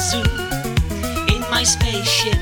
zoo. In my spaceship,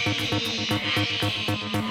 ハハハハ!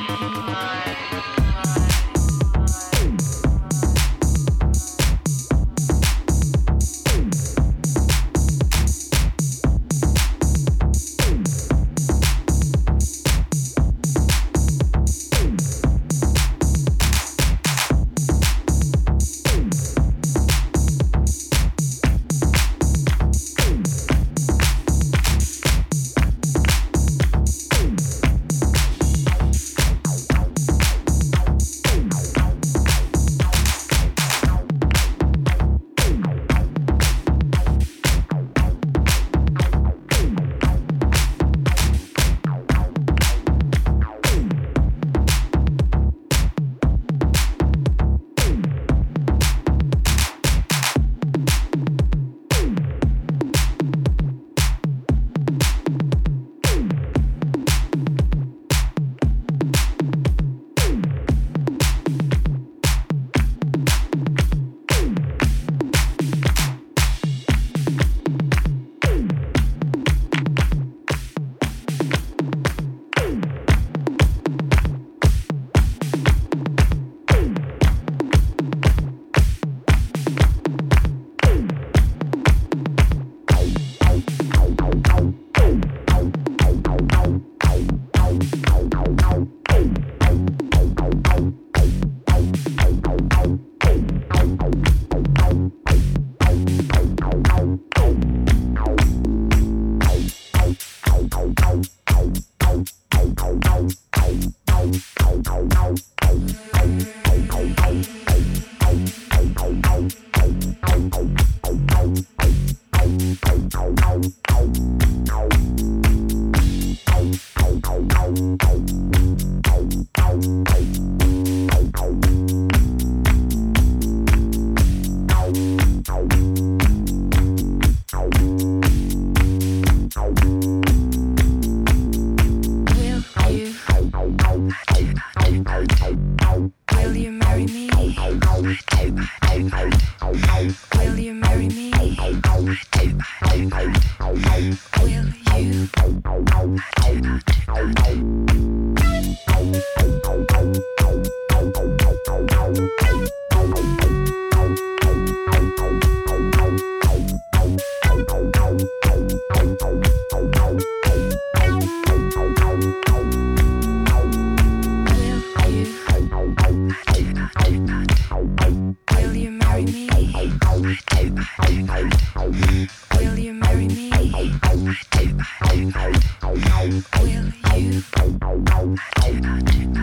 Will you? marry me? I do. I do. I do. Will you marry me? I do. I do. I do. Will you? I do. I do.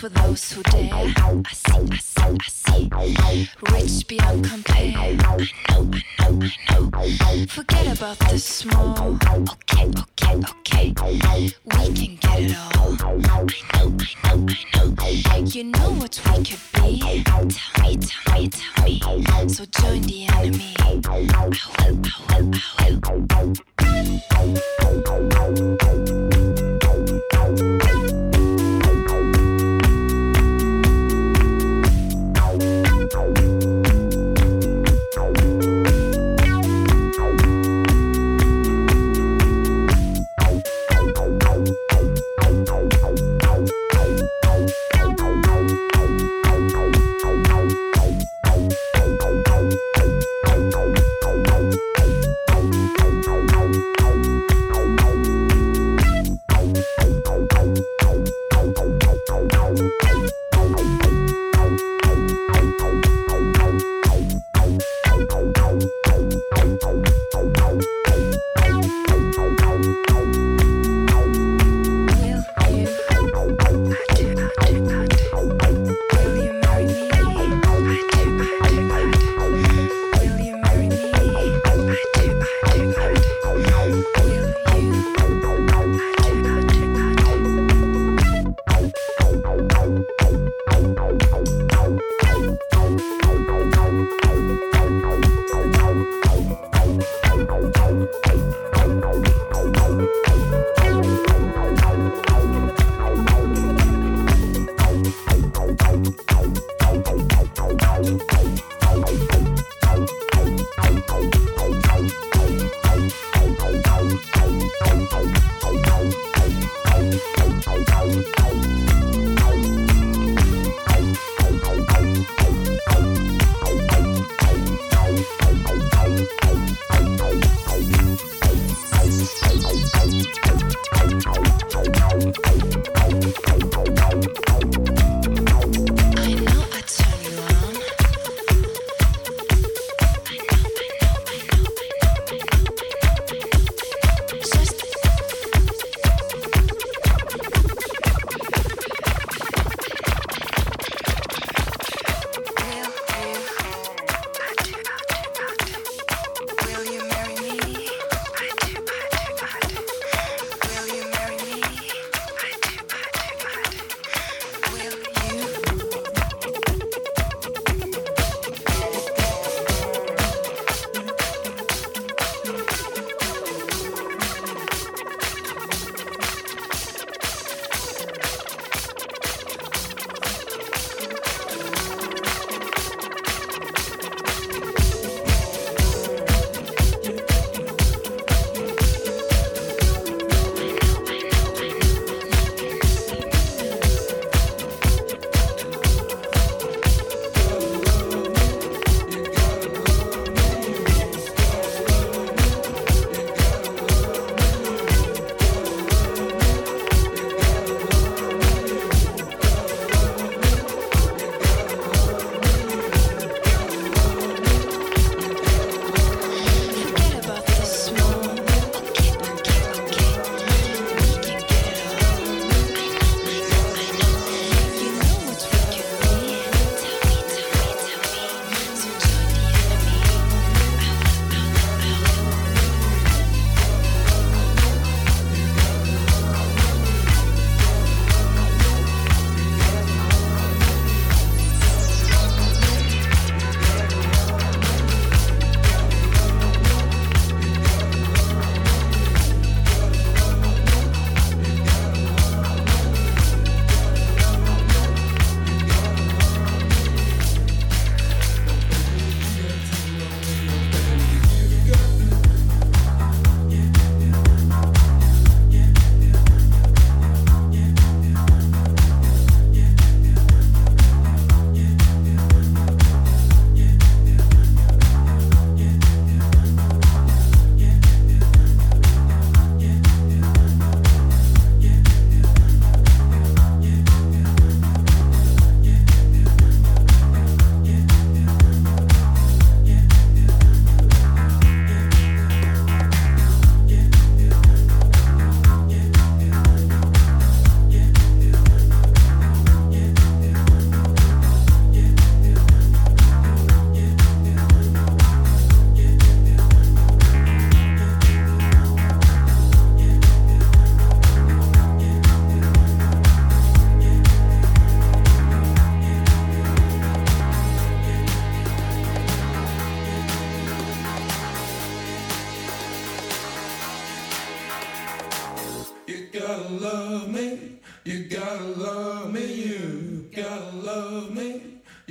for those who dare. I see, I see, I see. Rich beyond compare. I know, I know, I know. Forget about the small. Okay, okay, okay. We can get it all. I know, I know, I know. You know what we could be. Tell me, tell me, tell me. So join the enemy. I will, I will, I will.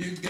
You got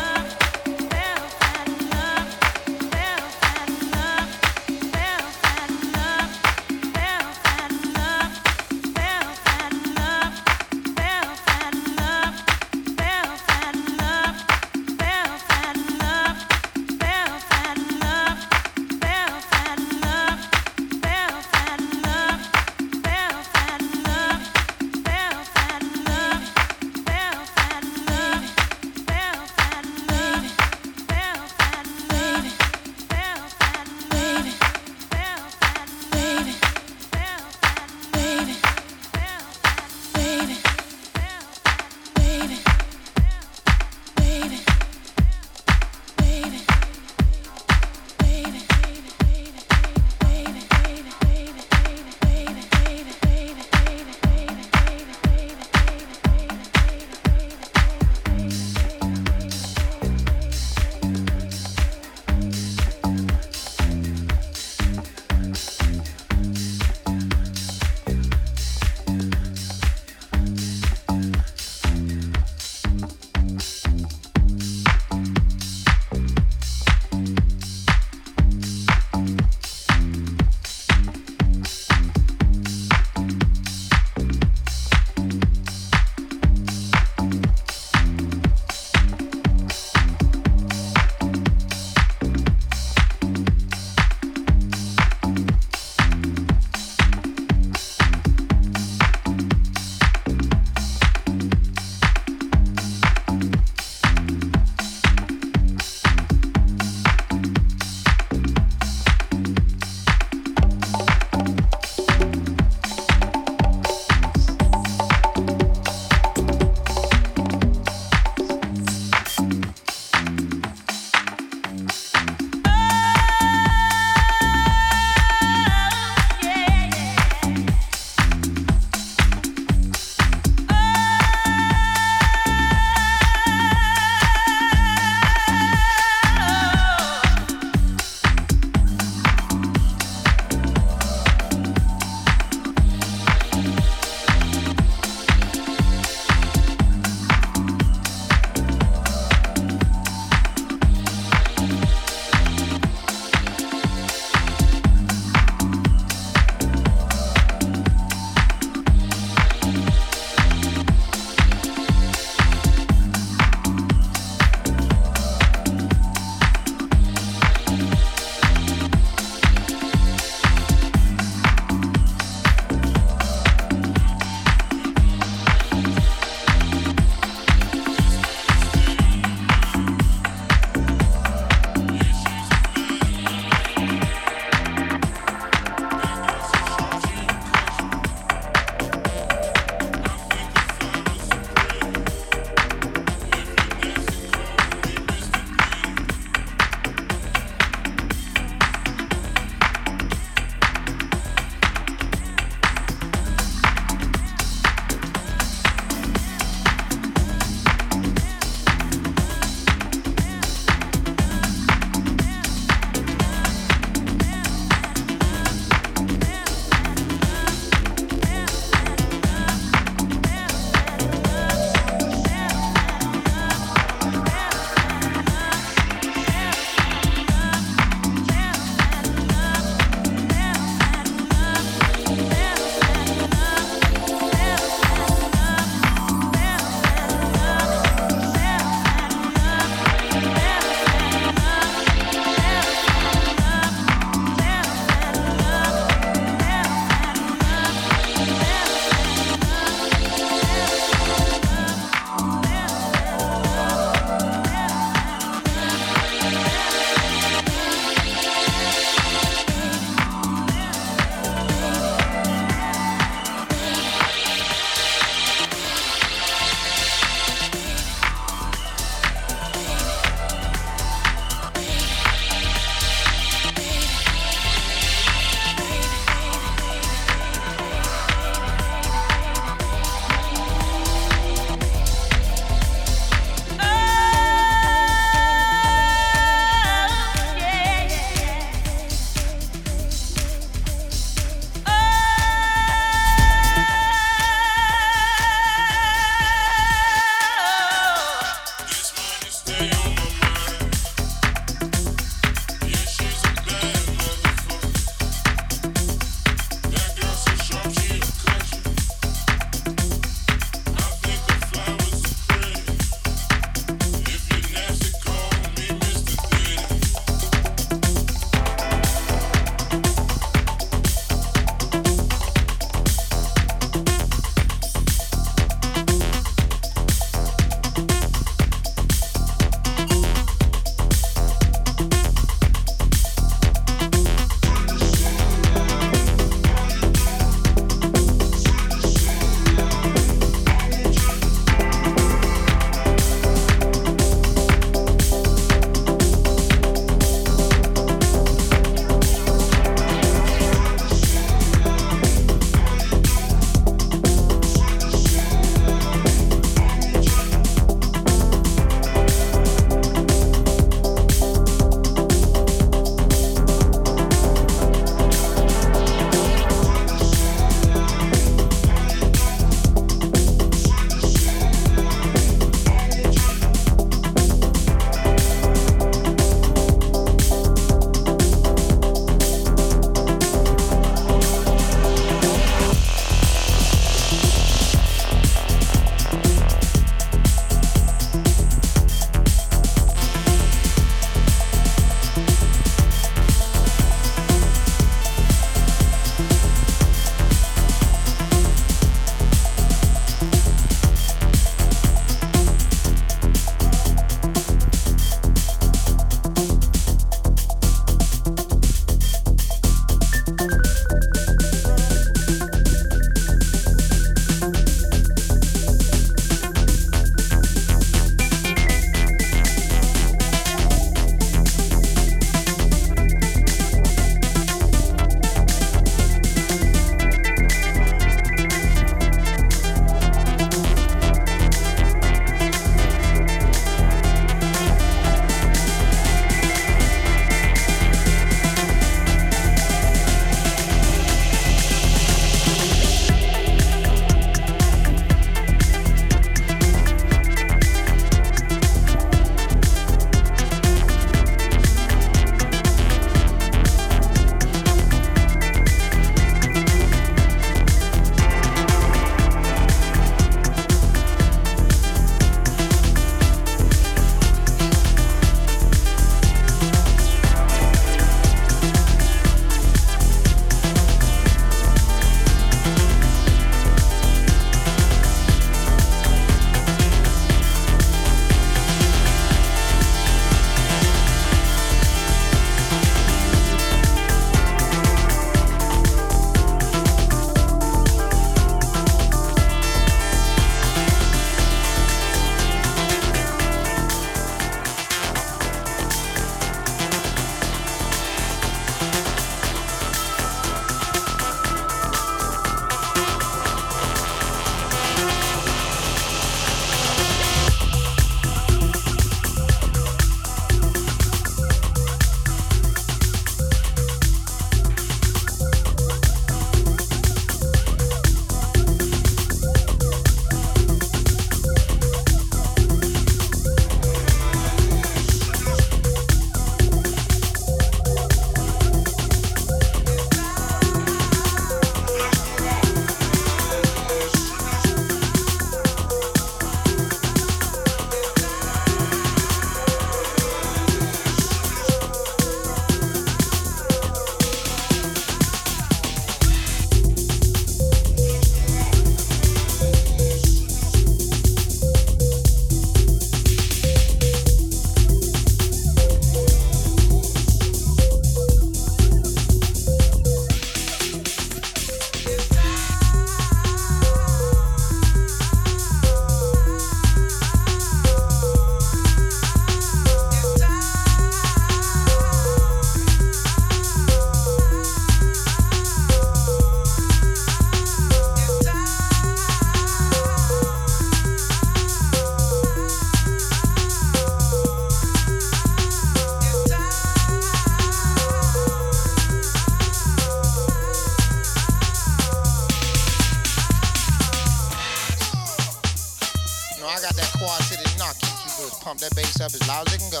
pump that bass up as loud as it can go.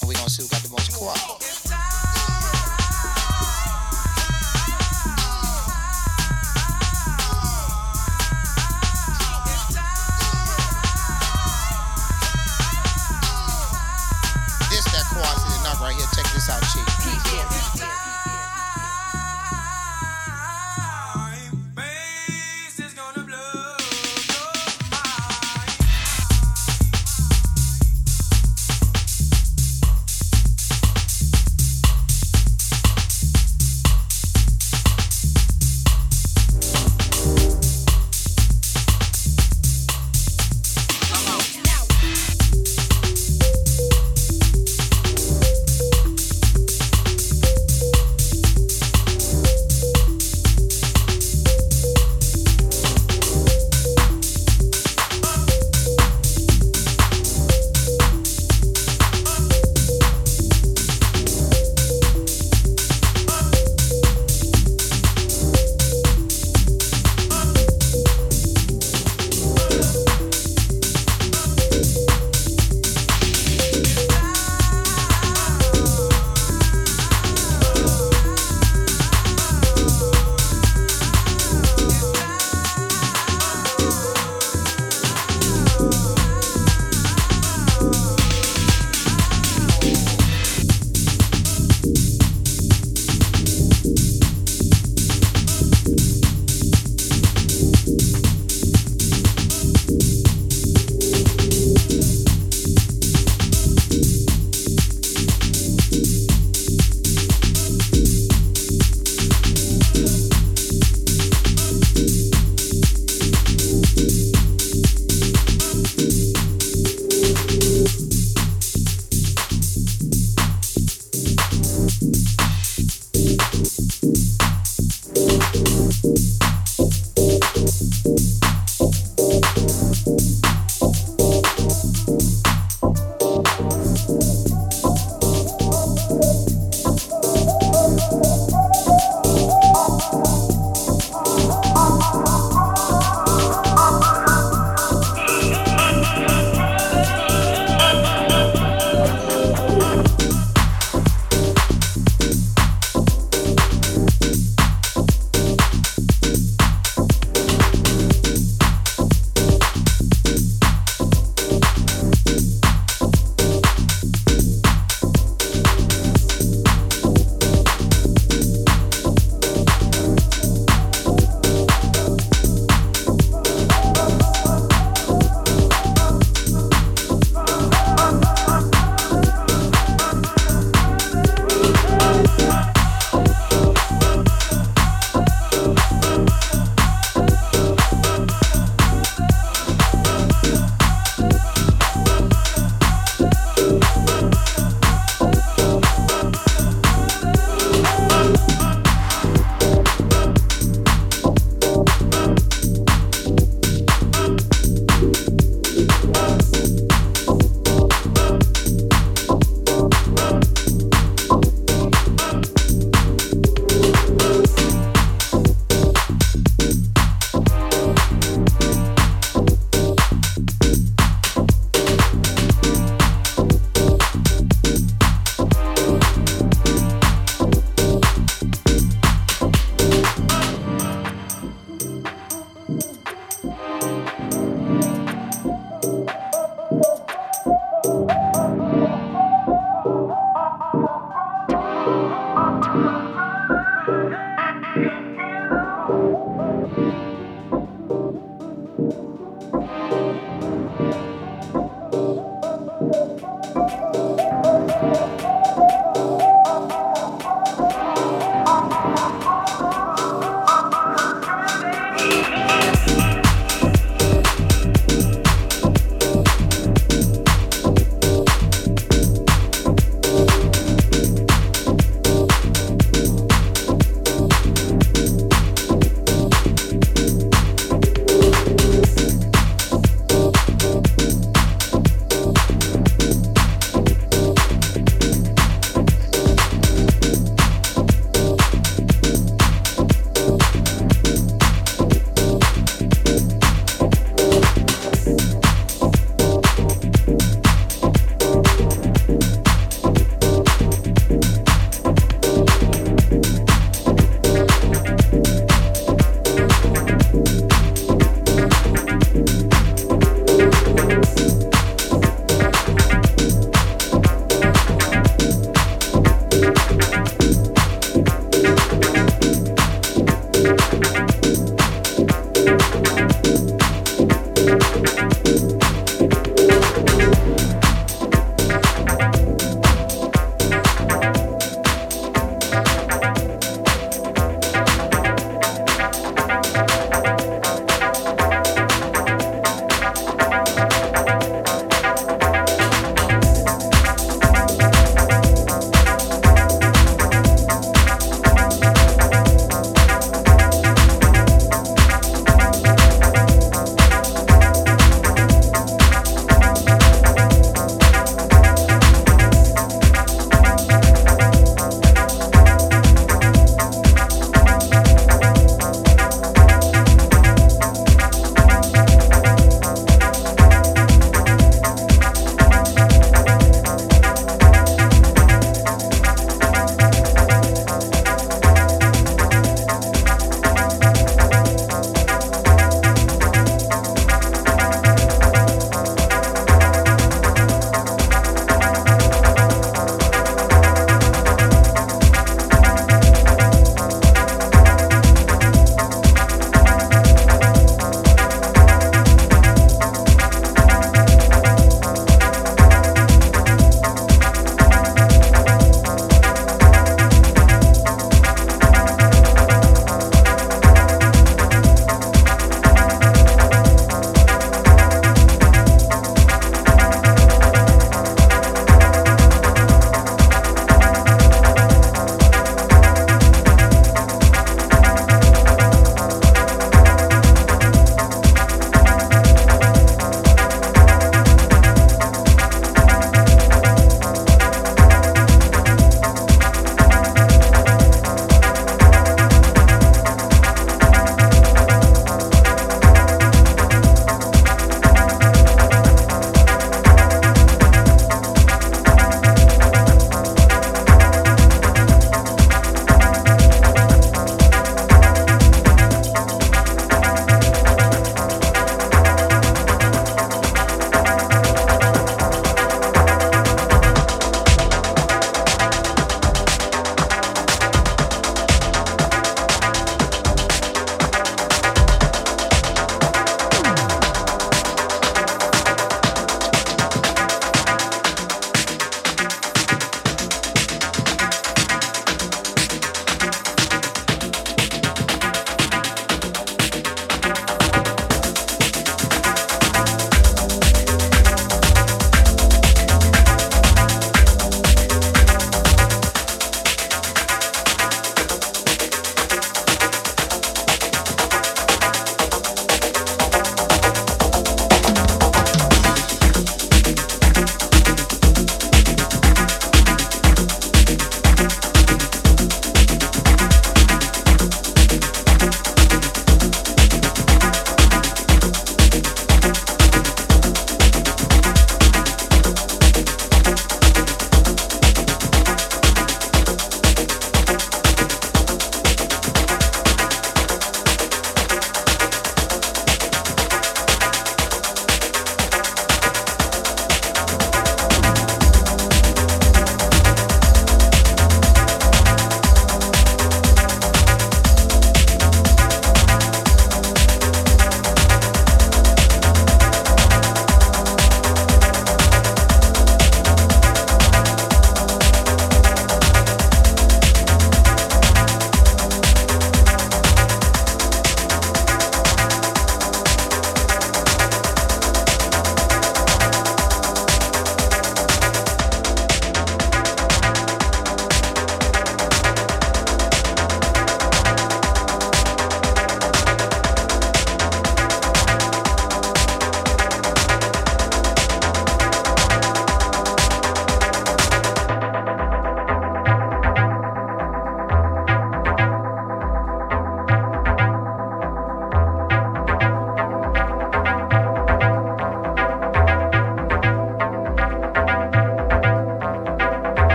And we gonna see who got the most quad. This that quad the knock right here. Check this out,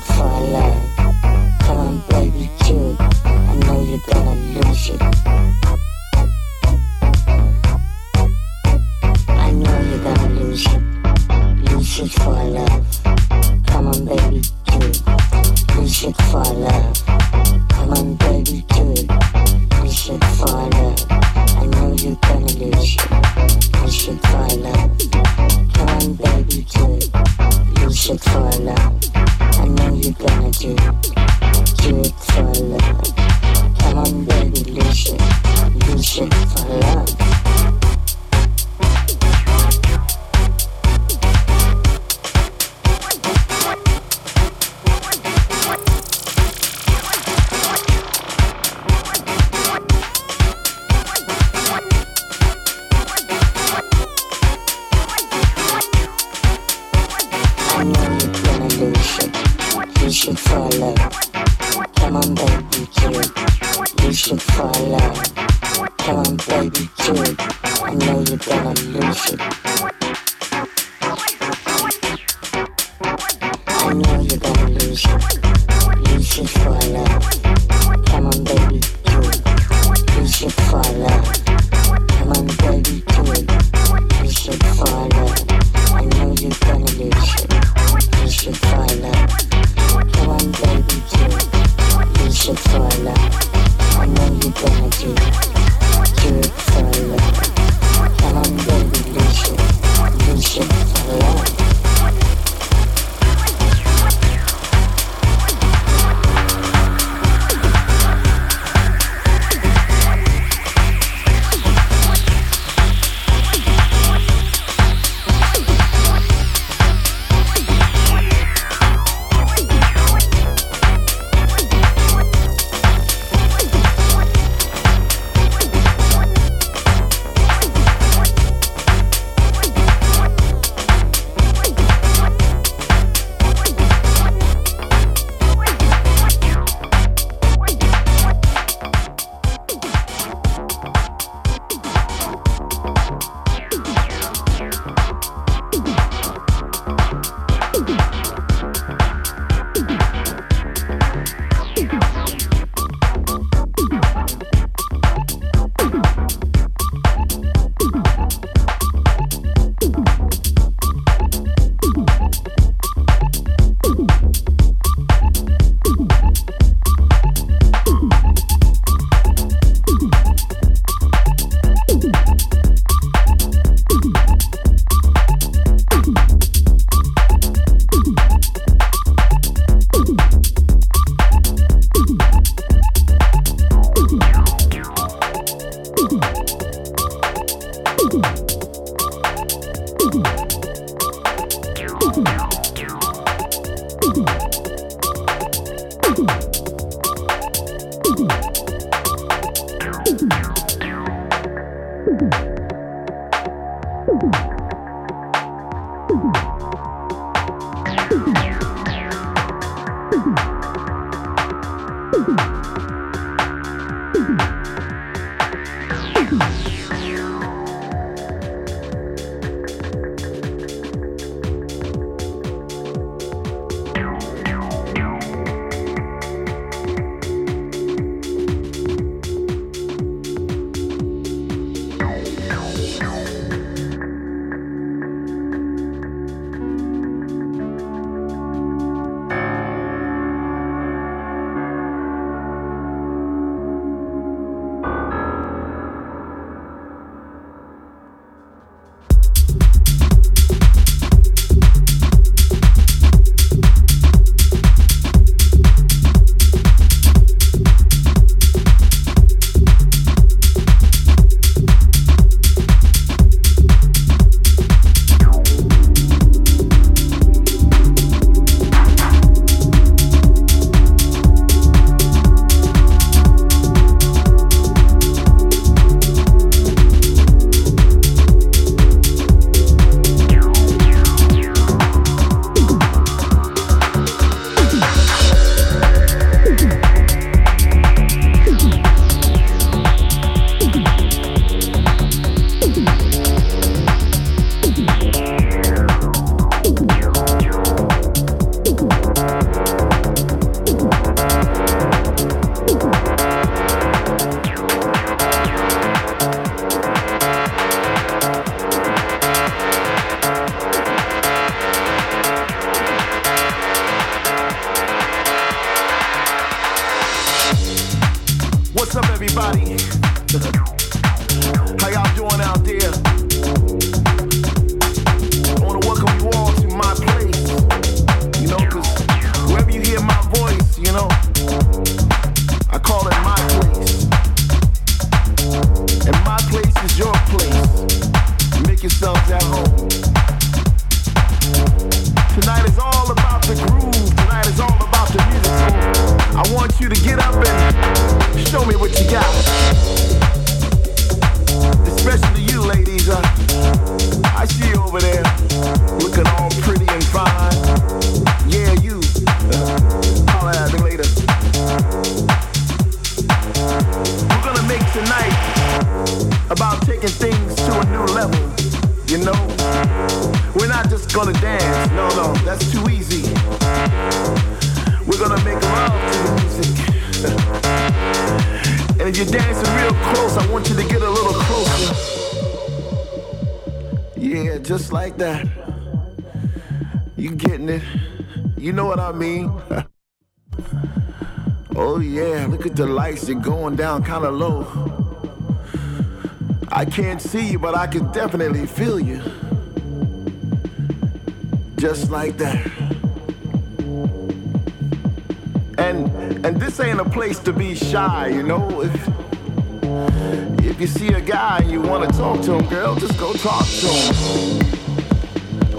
chick. Come on, baby, do it. I know you gotta lose it yourselves at home. Tonight is all about the groove. Tonight is all about the music. So I want you to get up and show me what you got. Especially you, ladies. Uh, I see you over there looking all pretty and fine. Yeah, you. Uh, holler at me later. We're gonna make tonight about taking things you're dancing real close, I want you to get a little closer. Yeah, just like that. You getting it? You know what I mean? Oh yeah, look at the lights. It's going down kind of low. I can't see you, but I can definitely feel you. Just like that. And and this ain't a place to be shy, you know. If if you see a guy and you want to talk to him, girl, just go talk to him.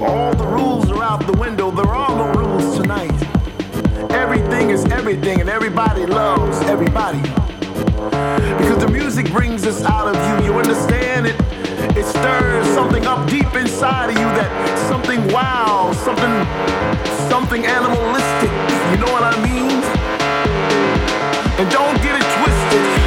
All the rules are out the window. There are no rules tonight. Everything is everything, and everybody loves everybody. Because the music brings us out of you. You understand it? It stirs something up deep inside of you that something wow, something something animalistic. You know what I mean? And don't get it twisted.